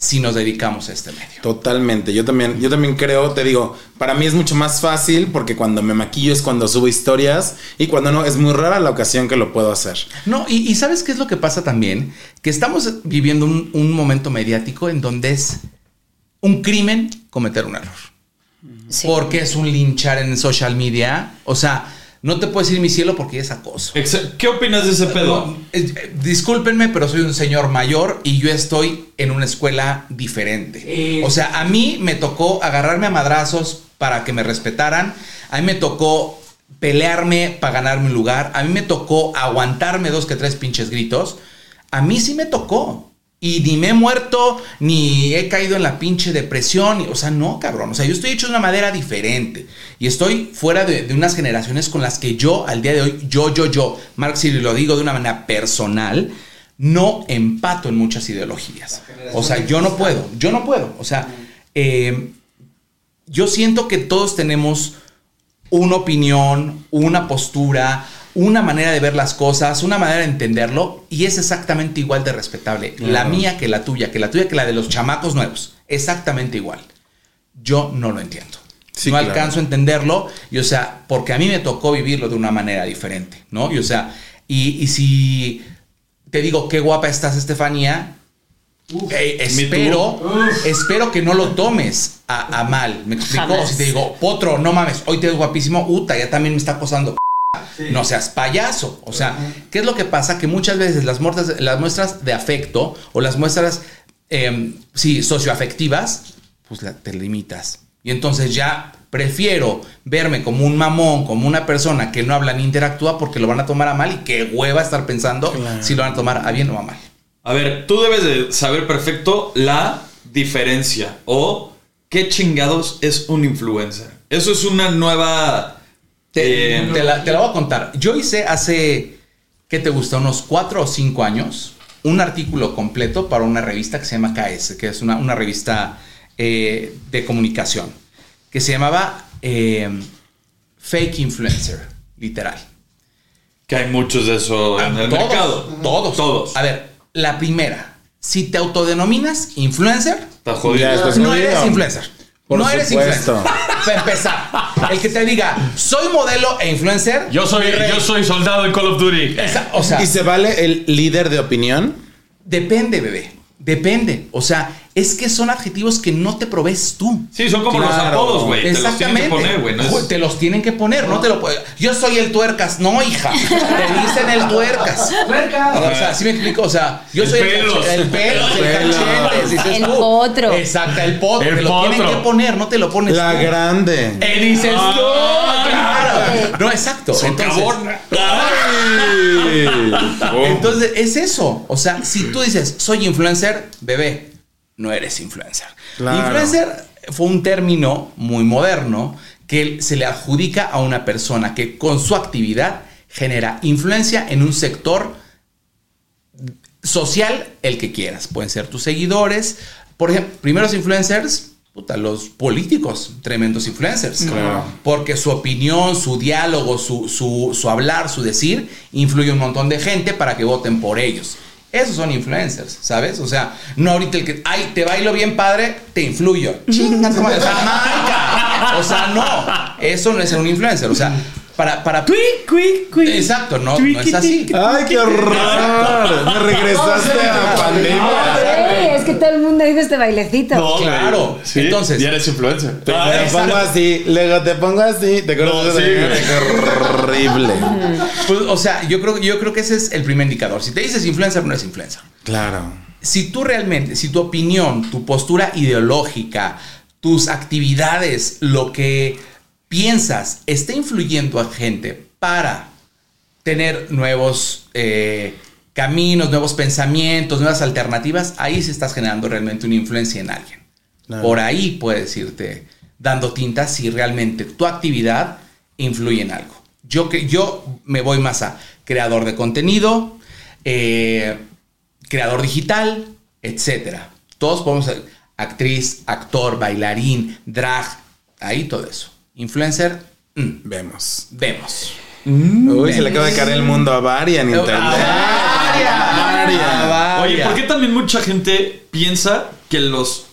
si nos dedicamos a este medio. Totalmente. Yo también, yo también creo, te digo, para mí es mucho más fácil porque cuando me maquillo es cuando subo historias y cuando no, es muy rara la ocasión que lo puedo hacer. No, y, y ¿sabes qué es lo que pasa también? Que estamos viviendo un, un momento mediático en donde es un crimen cometer un error. Sí. Porque es un linchar en social media. O sea, no te puedes ir mi cielo porque es acoso. ¿Qué opinas de ese pedo? Discúlpenme, pero soy un señor mayor y yo estoy en una escuela diferente. O sea, a mí me tocó agarrarme a madrazos para que me respetaran. A mí me tocó pelearme para ganarme un lugar. A mí me tocó aguantarme dos que tres pinches gritos. A mí sí me tocó. Y ni me he muerto, ni he caído en la pinche depresión. O sea, no, cabrón. O sea, yo estoy hecho de una manera diferente. Y estoy fuera de, de unas generaciones con las que yo, al día de hoy, yo, yo, yo, Marx, si lo digo de una manera personal, no empato en muchas ideologías. O sea, yo no puedo. Yo no puedo. O sea, eh, yo siento que todos tenemos una opinión, una postura, una manera de ver las cosas, una manera de entenderlo y es exactamente igual de respetable. La mía que la tuya, que la tuya que la de los chamacos nuevos. Exactamente igual. Yo no lo entiendo. Sí, no claro. alcanzo a entenderlo y o sea, porque a mí me tocó vivirlo de una manera diferente, ¿no? Y o sea, y, y si te digo qué guapa estás, Estefanía, eh, espero, espero que no lo tomes a, a mal. ¿Me explico? Jamás. Si te digo, Potro, no mames, hoy te ves guapísimo, Uta, ya también me está acosando. No seas payaso. O sea, ¿qué es lo que pasa? Que muchas veces las muestras, las muestras de afecto o las muestras, eh, sí, socioafectivas, pues la- te limitas. Y entonces ya prefiero verme como un mamón, como una persona que no habla ni interactúa porque lo van a tomar a mal y qué hueva estar pensando si lo van a tomar a bien o a mal. A ver, tú debes de saber perfecto la diferencia o qué chingados es un influencer. Eso es una nueva... Te, eh, te la, te la voy a contar. Yo hice hace, ¿qué te gusta? Unos cuatro o cinco años un artículo completo para una revista que se llama KS, que es una, una revista eh, de comunicación, que se llamaba eh, Fake Influencer, literal. que hay muchos de eso en el Todos, mercado. Todos. Todos. A ver, la primera. Si te autodenominas influencer, Está jodido. Ya estás no eres influencer. Por no eres supuesto. influencer. Para empezar, el que te diga, soy modelo e influencer. Yo soy, yo soy soldado en Call of Duty. Esa- o sea, ¿Y se vale el líder de opinión? depende, bebé. Depende. O sea, es que son adjetivos que no te provees tú. Sí, son como los Claro. apodos, güey. Te los tienen Exactamente. que poner, güey. no Te los tienen que poner, no te lo puedes. Yo soy el tuercas. No, hija. Te dicen el tuercas. O sea, ¿sí me explico? O sea, yo El soy el, pelos. el pelos, el dices El tú. potro. Exacto, el potro. El te lo tienen que poner, no te lo pones La tú. grande. Eh, dices tú, Ah. claro. No, exacto. Entonces, entonces, es eso. O sea, si tú dices, soy influencer, bebé, no eres influencer. Claro. Influencer fue un término muy moderno que se le adjudica a una persona que con su actividad genera influencia en un sector social, el que quieras. Pueden ser tus seguidores, Por ejemplo, primeros influencers, puta, los políticos, tremendos influencers. Claro. Porque su opinión, su diálogo, su, su, su hablar, su decir, influye un montón de gente para que voten por ellos. Esos son influencers, ¿sabes? O sea, no ahorita el que, ay, te bailo bien padre, te influyo. Chinga, tu madre. o sea, marca. O sea, no. Eso no es ser un influencer. O sea, para, para. Exacto, no, no es así. Ay, qué horror. Me regresaste a la pandemia. Que todo el mundo hizo este bailecito. No. Claro. Sí, Entonces- Ya eres influencer. Te, Ah, te pongo así, luego te pongo así. ¿Te No, sí, horrible. Pues, o sea, yo creo, yo creo que ese es el primer indicador. Si te dices influencer, no es influencer. Claro. Si tú realmente, si tu opinión, tu postura ideológica, tus actividades, lo que piensas está influyendo a gente para tener nuevos eh, caminos, nuevos pensamientos, nuevas alternativas, ahí sí estás generando realmente una influencia en alguien. Claro. Por ahí puedes irte dando tintas si realmente tu actividad influye en algo. Yo, yo me voy más a creador de contenido, eh, creador digital, etcétera. Todos podemos ser actriz, actor, bailarín, drag, ahí todo eso. Influencer, mm, Vemos. vemos. Uy, se le acaba de caer el mundo a Varia en internet. Varia. Oye, ¿por qué también mucha gente piensa que los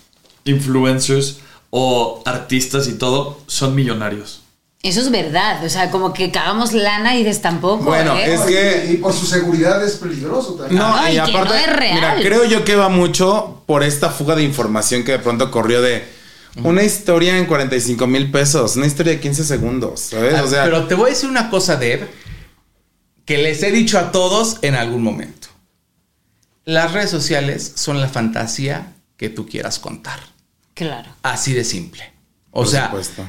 influencers o artistas y todo son millonarios? Eso es verdad. O sea, como que cagamos lana y dices tampoco. Bueno, ¿eh? es que- Y, y por su seguridad es peligroso también. No, No, y aparte, no es real. mira, creo yo que va mucho por esta fuga de información que de pronto corrió de una historia en 45 mil pesos, una historia de 15 segundos, ¿sabes? O sea, Ah, Pero te voy a decir una cosa, Deb, que les he dicho a todos en algún momento. Las redes sociales son la fantasía que tú quieras contar. Claro. Así de simple. O por sea, supuesto.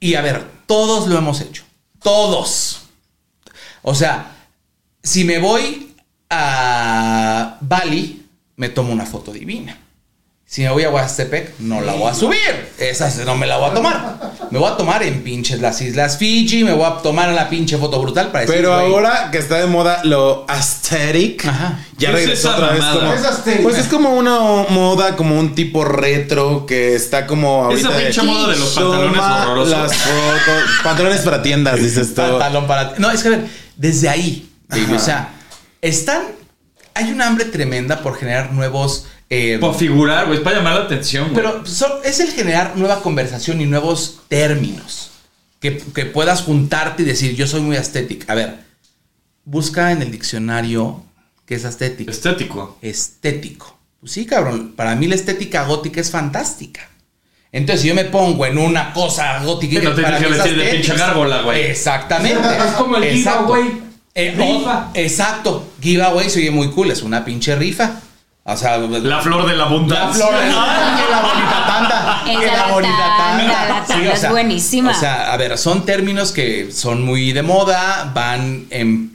y a ver, todos lo hemos hecho. Todos. O sea, si me voy a Bali, me tomo una foto divina. Si me voy a Huastepec, no la voy a subir. Esa no me la voy a tomar. Me voy a tomar en pinches las Islas Fiji, me voy a tomar la pinche foto brutal para decir, Pero güey, ahora que está de moda lo aesthetic, Ajá. ya ¿Qué es regresó esa otra vez mamada? como. ¿Qué es aesthetic? Pues es como una moda, como un tipo retro que está como ahorita. Esa de- pinche moda de los pantalones Toma horrorosos. Las fotos, pantalones para tiendas, dices tú. Pantalón para No, es que a ver, desde ahí, baby, o sea, están. Hay una hambre tremenda por generar nuevos. Eh, Para figurar, güey, es para llamar la atención, güey. pero son- es el generar nueva conversación y nuevos términos. Que, que puedas juntarte y decir, yo soy muy estético. A ver, busca en el diccionario qué es estético. Estético. estético. Pues sí, cabrón. Para mí la estética gótica es fantástica. Entonces, si yo me pongo en una cosa gótica Sí, no te para mí que vestir de pinche gárgola, güey. Exactamente. Es como el Exacto. giveaway. Eh, Rifa. oh, exacto. Giveaway se oye muy cool. Es una pinche rifa. O sea, La flor de la abundancia. la flor de la, bonita tanda. Esa que la la bonita tanda, tanda. la tanda es buenísima. O sea, a ver, son términos que son muy de moda, van en,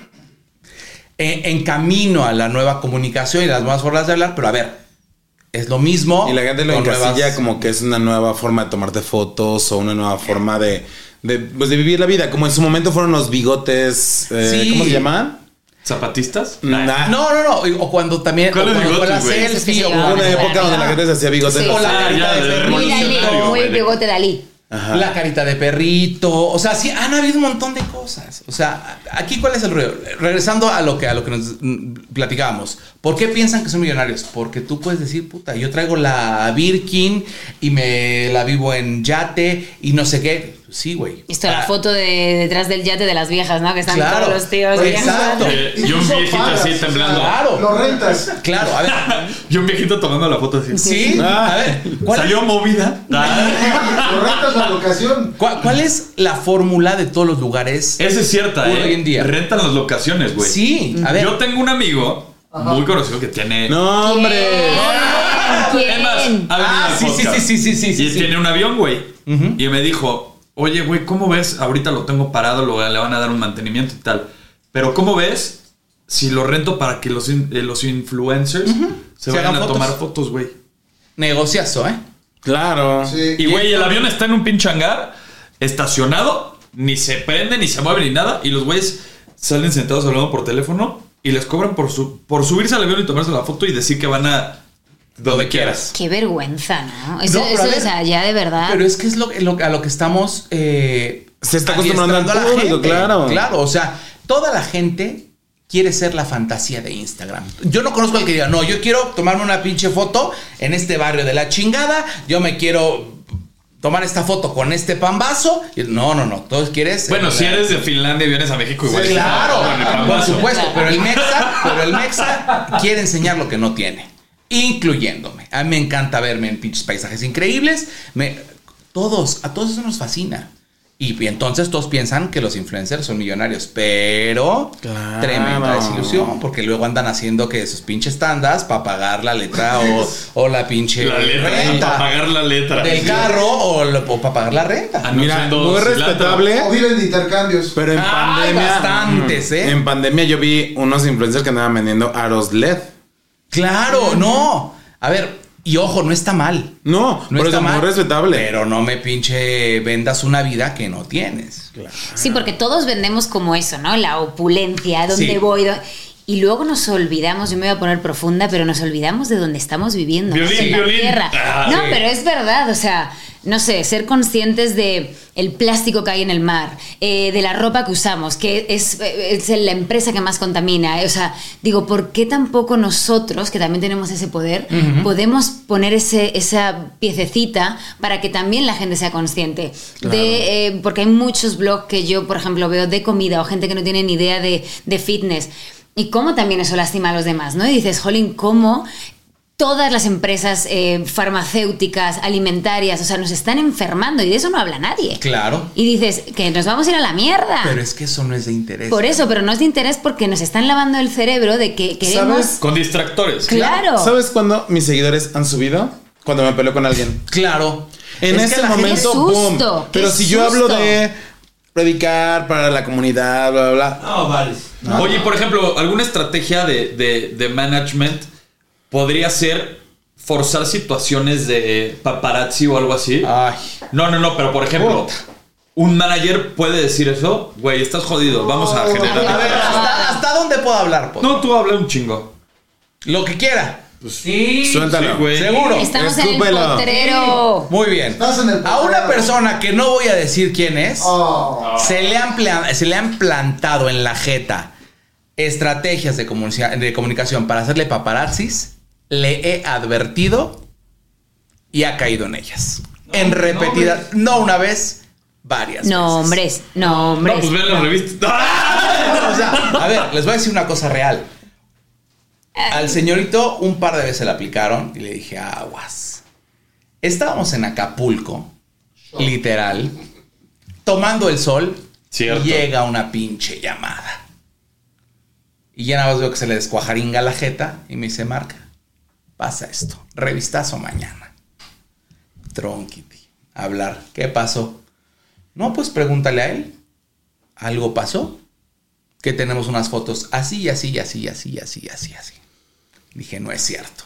en, en camino a la nueva comunicación y las nuevas formas de hablar, pero a ver, es lo mismo. Y la gente lo encasilla nuevas- como que es una nueva forma de tomarte fotos o una nueva forma de, de, pues, de vivir la vida. Como en su momento fueron los bigotes. eh, Sí. ¿Cómo se llaman? ¿Zapatistas? Nah. No, no, no. O cuando también. O ¿Cuáles cuando fue la selfie. se o una época donde la gente se hacía bigotes. Sí, o la Ah, carita de de perrito. Muy güey. bigote Dalí. Ajá. La carita de perrito. O sea, sí, han habido un montón de cosas. O sea, aquí cuál es el rollo. Regresando a lo que, a lo que nos mm, platicábamos. ¿Por qué piensan que son millonarios? Porque tú puedes decir, puta, yo traigo la Birkin y me la vivo en yate y no sé qué. Sí, güey. Esto, la Ah, foto de detrás del yate de las viejas, ¿no? Que están Claro. todos los tíos. Exacto. Eh, y un viejito pagas, así temblando. Claro. Lo rentas. Claro, a ver. Y un viejito tomando la foto así. Sí, a ver. ¿cuál, Salió movida. Ah. Lo rentas la locación. cuál- cuál es la fórmula de todos los lugares? Esa es cierta, Hoy ¿eh? en día. Rentan las locaciones, güey. Sí, a ver. Yo tengo un amigo muy conocido que tiene. No, hombre. Es más, ¿Quién? ha venido Ah, al sí, sí, podcast. sí, sí, sí, sí, Y sí. tiene un avión, güey. Y me dijo, oye, güey, ¿cómo ves? Ahorita lo tengo parado, lo- le van a dar un mantenimiento y tal. Pero ¿cómo ves si lo rento para que los, eh, los influencers se, Se vayan a fotos. tomar fotos, güey? Negociazo, ¿eh? Claro. Sí. Y, güey, el avión está en un pinche hangar, estacionado, ni se prende, ni se mueve, ni nada. Y los güeyes salen sentados hablando por teléfono y les cobran por, su, por subirse al avión y tomarse la foto y decir que van a donde quieras. Qué vergüenza, ¿no? Eso, No, eso, a ver, o sea, ya de verdad. Pero es que es lo, lo- a lo que estamos. eh, Se está acostumbrando al adiestrando a la público, gente. claro. Claro, o sea, toda la gente quiere ser la fantasía de Instagram. Yo no conozco al que diga, no, yo quiero tomarme una pinche foto en este barrio de la chingada, yo me quiero tomar esta foto con este pambazo. Y No, no, no, todos quieres. Bueno, si eres de Finlandia y vienes a México igual. Claro, Con el por supuesto, pero el Mexa, pero el Mexa quiere enseñar lo que no tiene, incluyéndome. A mí me encanta verme en pinches paisajes increíbles. Me, todos, a todos eso nos fascina. Y, y entonces todos piensan que los influencers son millonarios, pero Claro. tremenda desilusión, porque luego andan haciendo que sus pinches tandas para pagar la letra o, o la pinche La letra, renta para pagar la letra. del carro o, para pagar la renta. Ah, Mira, muy respetable. O viven de intercambios. Pero en Ay, pandemia. bastantes, ¿eh? En pandemia yo vi unos influencers que andaban vendiendo aros LED. Claro, no. A ver, y ojo, no está mal. No, No por está mal. muy respetable. Pero no me pinche vendas una vida que no tienes. Sí, porque todos vendemos como eso, ¿no? La opulencia, dónde Sí. voy. Y luego nos olvidamos, yo me voy a poner profunda, pero nos olvidamos de dónde estamos viviendo. ¿no? Violín, en la violín. tierra. Ah, no, sí. pero es verdad, o sea, no sé, ser conscientes de el plástico que hay en el mar, eh, de la ropa que usamos, que es, es la empresa que más contamina. O sea, digo, ¿por qué tampoco nosotros, que también tenemos ese poder, podemos poner ese, esa piececita para que también la gente sea consciente? De, eh, porque hay muchos blogs que yo, por ejemplo, veo de comida o gente que no tiene ni idea de, de fitness. Y cómo también eso lastima a los demás, ¿no? Y dices, jolín, ¿cómo todas las empresas eh, farmacéuticas, alimentarias, o sea, nos están enfermando y de eso no habla nadie? Claro. Y dices que nos vamos a ir a la mierda. Pero es que eso no es de interés. Por eso, pero no es de interés porque nos están lavando el cerebro de que queremos... ¿Sabes? Con distractores. Claro. ¿Sabes cuándo mis seguidores han subido? Cuando me peleo con alguien. Claro. En Es ese momento, ¡Qué boom. susto! Pero ¡Qué si yo hablo de predicar para la comunidad, bla, bla, bla. No, vale. Oye, por ejemplo, alguna estrategia de, de- de management podría ser forzar situaciones de paparazzi o algo así. Ay. No, no, no, pero por ejemplo, Puta. un manager puede decir eso, güey, estás jodido, vamos a A ver, generar. ¿hasta, hasta dónde puedo hablar? po? No, tú habla un chingo. Lo que quiera. Sí. Suéltalo. Sí, güey. Seguro. Estamos en el potrero. Muy bien. Estás en el A una persona que no voy a decir quién es, Oh. se, le han se le han plantado en la jeta estrategias de, comunica- de comunicación para hacerle paparazzis, le he advertido y ha caído en ellas. en repetidas, no una vez, varias veces. Nombres, No, nombres. pues ven la revista. O sea, a ver, les voy a decir una cosa real. Al señorito un par de veces le aplicaron y le dije, aguas. Estábamos en Acapulco, literal, tomando el sol. Cierto. Y llega una pinche llamada. Y ya nada más veo que se le descuajaringa la jeta y me dice, Marca, pasa esto. Revistazo mañana. Tronquiti. Hablar. ¿Qué pasó? No, pues pregúntale a él. ¿Algo pasó? Que tenemos unas fotos así, así, así, así, así, así, así. Dije, no es cierto.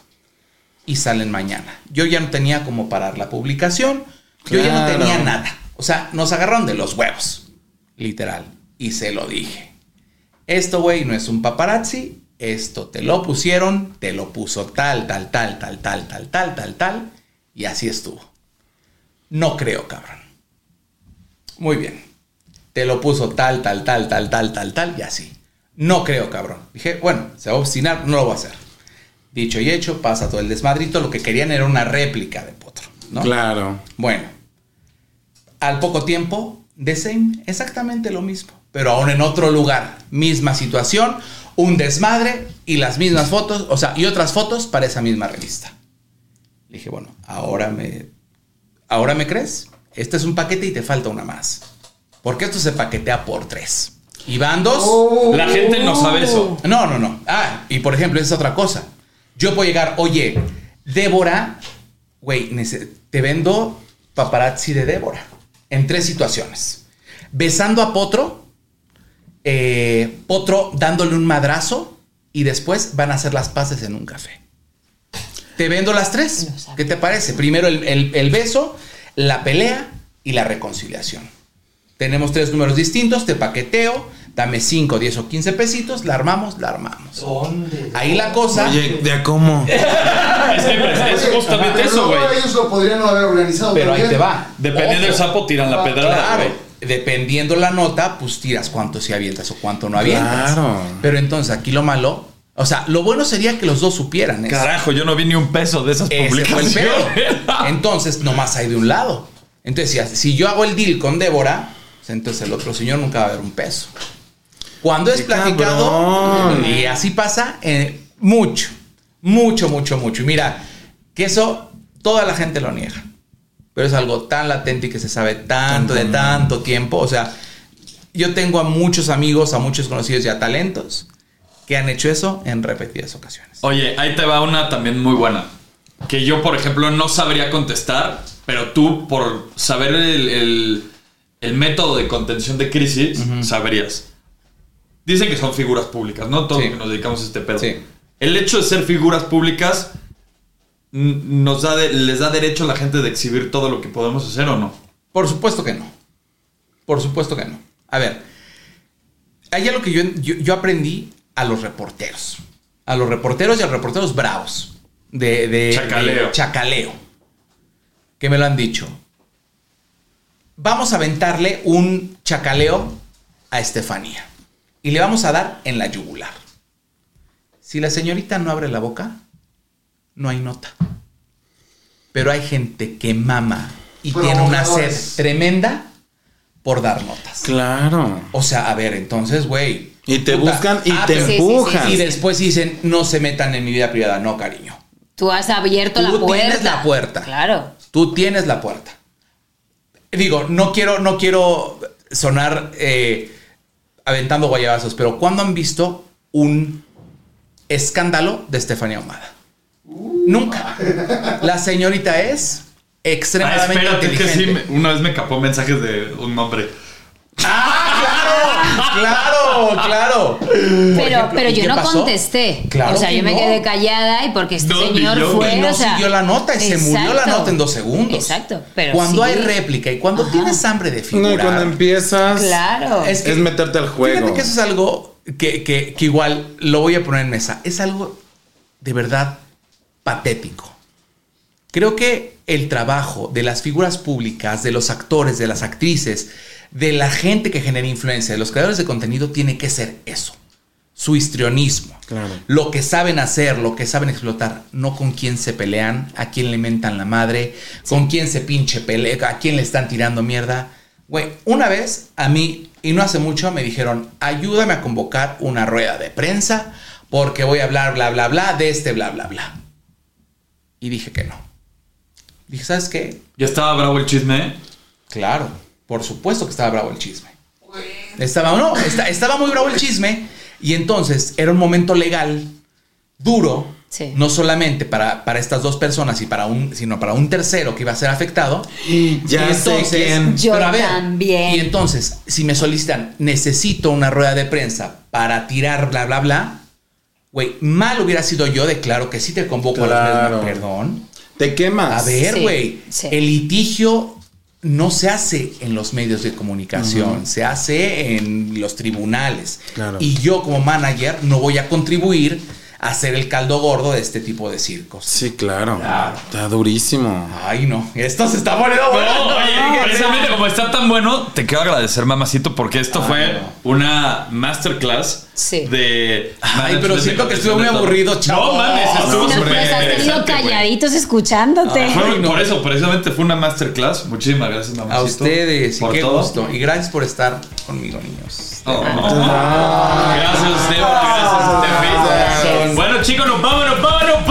Y salen mañana. Yo ya no tenía como parar la publicación. Yo ya no tenía nada. O sea, nos agarraron de los huevos. Literal. Y se lo dije. Esto, güey, no es un paparazzi. Esto te lo pusieron, te lo puso tal, tal, tal, tal, tal, tal, tal, tal, tal. Y así estuvo. No creo, cabrón. Muy bien. Te lo puso tal, tal, tal, tal, tal, tal, tal, y así. No creo, cabrón. Dije, bueno, se va a obstinar, no lo va a hacer. Dicho y hecho, pasa todo el desmadrito. Lo que querían era una réplica de Potro, ¿no? Claro. Bueno, al poco tiempo, The Same, exactamente lo mismo, pero aún en otro lugar, misma situación, un desmadre y las mismas fotos, o sea, y otras fotos para esa misma revista. Le dije, bueno, ahora me, ahora me crees. Este es un paquete y te falta una más, porque esto se paquetea por tres. Y van dos. La gente no sabe eso. No, no, no. Ah, y por ejemplo, esa es otra cosa. Yo puedo llegar, oye, Débora, güey, te vendo paparazzi de Débora en tres situaciones. Besando a Potro, eh, Potro dándole un madrazo y después van a hacer las paces en un café. Te vendo las tres. ¿Qué te parece? Primero el, el- el beso, la pelea y la reconciliación. Tenemos tres números distintos, te paqueteo, dame 5, 10 o 15 pesitos, la armamos, la armamos. Ahí la cosa. Oye, ¿de a cómo? Es, que es justamente Pero eso, güey. ellos lo podrían no haber organizado. pero ahí bien. te va. Dependiendo del sapo, tiran la pedrada, Claro, güey. Dependiendo la nota, pues tiras cuánto si avientas o cuánto no avientas. Claro. Pero entonces aquí lo malo, o sea, lo bueno sería que los dos supieran eso. Carajo, yo no vi ni un peso de esas Ese fue el pedo. Entonces, nomás hay de un lado. Entonces, si, yo hago el deal con Débora, pues entonces el otro señor nunca va a ver un peso. Cuando es platicado, cabrón. y así pasa, eh, mucho, mucho, mucho, mucho. Y mira, que eso toda la gente lo niega. Pero es algo tan latente y que se sabe tanto de tanto tiempo. O sea, yo tengo a muchos amigos, a muchos conocidos y a talentos que han hecho eso en repetidas ocasiones. Oye, ahí te va una también muy buena. Que yo, por ejemplo, no sabría contestar, pero tú, por saber el, el- el método de contención de crisis, sabrías. Dicen que son figuras públicas, ¿no? Todos Sí. que nos dedicamos a este pedo. Sí. El hecho de ser figuras públicas nos da de- les da derecho a la gente de exhibir todo lo que podemos hacer o no. Por supuesto que no. Por supuesto que no. A ver, hay algo que yo, yo, yo aprendí a los reporteros. A los reporteros y a los reporteros bravos. De, de- Chacaleo. de chacaleo. Que me lo han dicho. Vamos a aventarle un chacaleo a Estefanía. Y le vamos a dar en la yugular. Si la señorita no abre la boca, no hay nota. Pero hay gente que mama y tiene una sed tremenda por dar notas. Claro. O sea, a ver, entonces, güey. Y te puta, buscan y ah, te sí, sí, empujan. Y después dicen, no se metan en mi vida privada. No, cariño. Tú has abierto Tú la puerta. tienes la puerta. Claro. Tú tienes la puerta. Digo, no quiero, no quiero sonar eh, aventando guayabazos, pero ¿cuándo han visto un escándalo de Estefanía Ahumada? Nunca. La señorita es Ah, extremadamente espérate, es que sí, inteligente. una vez me capó mensajes de un hombre. ¡Ah, claro! ¡Claro, claro! Pero, ejemplo, pero ¿y yo no pasó? contesté. Claro o sea, yo me quedé callada y porque este No, señor yo. fue. Y no o sea, siguió la nota y se murió la nota en dos segundos. Exacto. Pero cuando sí. hay réplica y cuando Ajá. tienes hambre de No, figurar. y cuando empiezas. Claro. Es que- Es meterte al juego. Fíjate que eso es algo que, que- que igual lo voy a poner en mesa. Es algo de verdad patético. Creo que el trabajo de las figuras públicas, de los actores, de las actrices, de la gente que genera influencia, de los creadores de contenido, tiene que ser eso. Su histrionismo. Claro. Lo que saben hacer, lo que saben explotar, no con quién se pelean, a quién le mentan la madre, con quién se pinche pelea, a quién le están tirando mierda. Güey, una vez a mí, y no hace mucho, me dijeron, ayúdame a convocar una rueda de prensa porque voy a hablar bla, bla, bla de este bla, bla, bla. Y dije que no. Dije, ¿sabes qué? Ya estaba bravo el chisme. Claro, por supuesto que estaba bravo el chisme. Estaba, no, esta- estaba muy bravo el chisme. Y entonces era un momento legal duro, Sí. no solamente para, para estas dos personas, y para un, sino para un tercero que iba a ser afectado. Ya Y sé quién. Yo también. Y entonces, si me solicitan, necesito una rueda de prensa para tirar bla, bla, bla. Güey, mal hubiera sido yo de claro que sí te convoco a los medios. Perdón. Te quemas. A ver, güey, sí. el litigio no se hace en los medios de comunicación, se hace en los tribunales. Claro. Y yo como manager no voy a contribuir hacer el caldo gordo de este tipo de circos. Sí, claro. Claro. Está durísimo. Ay, no, esto se está poniendo bueno. No, oye, precisamente como está tan bueno, te quiero agradecer, mamacito, porque esto fue una masterclass Sí. de. Ay, pero de siento que estuve contención muy aburrido, chavo. No mames, estuvo No, súper nos has tenido calladitos escuchándote. Fue- Ay, no. Por eso, precisamente fue una masterclass. Muchísimas gracias, mamacito. A ustedes, y por qué todo. gusto. Y gracias por estar conmigo, niños. Oh, Gracias, Steph. Gracias, Steffi. Bueno, chicos, nos vamos, nos vamos, nos vamos.